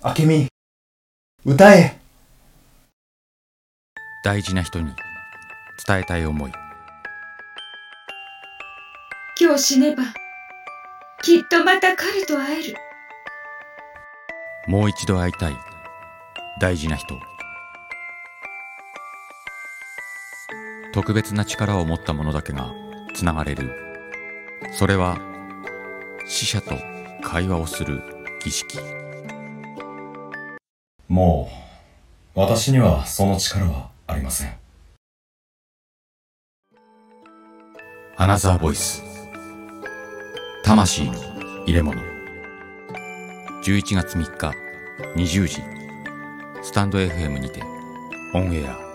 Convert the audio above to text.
明美歌え。大事な人に伝えたい思い。今日死ねばきっとまた彼と会える。もう一度会いたい。大事な人特別な力を持った者だけがつながれる。それは死者と会話をする儀式もう私にはその力はありません。アナザーボイス魂の入れ物。11月3日20時。スタンド FM にてオンエア。